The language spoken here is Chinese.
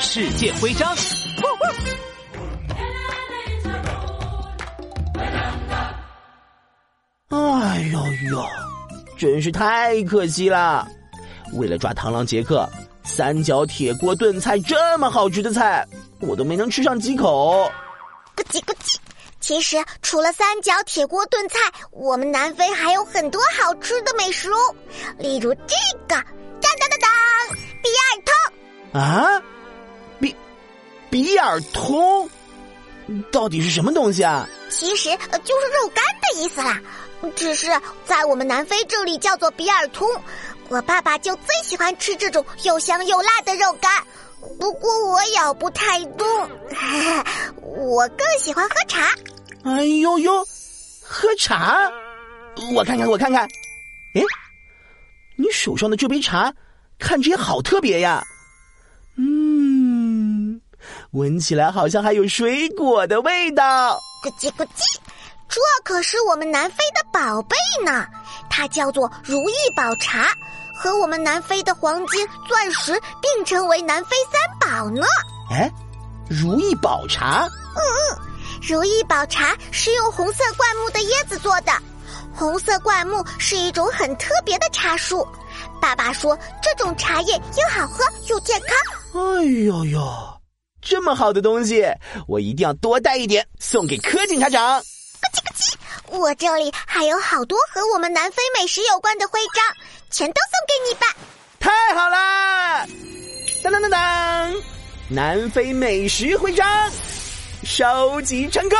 世界徽章。哎呦呦，真是太可惜了！为了抓螳螂杰克，三角铁锅炖菜这么好吃的菜，我都没能吃上几口。咕叽咕叽。其实除了三角铁锅炖菜，我们南非还有很多好吃的美食哦，例如这个，当当当当，比尔通啊，比比尔通，到底是什么东西啊？其实就是肉干的意思啦，只是在我们南非这里叫做比尔通。我爸爸就最喜欢吃这种又香又辣的肉干，不过我咬不太动，我更喜欢喝茶。哎呦呦，喝茶！我看看，我看看，哎，你手上的这杯茶看着也好特别呀。嗯，闻起来好像还有水果的味道。咕叽咕叽，这可是我们南非的宝贝呢，它叫做如意宝茶，和我们南非的黄金、钻石并称为南非三宝呢。哎，如意宝茶？嗯嗯。如意宝茶是用红色灌木的椰子做的，红色灌木是一种很特别的茶树。爸爸说，这种茶叶又好喝又健康。哎呦呦，这么好的东西，我一定要多带一点送给柯警察长。咯叽咯叽，我这里还有好多和我们南非美食有关的徽章，全都送给你吧。太好啦！当当当当，南非美食徽章。收集成功。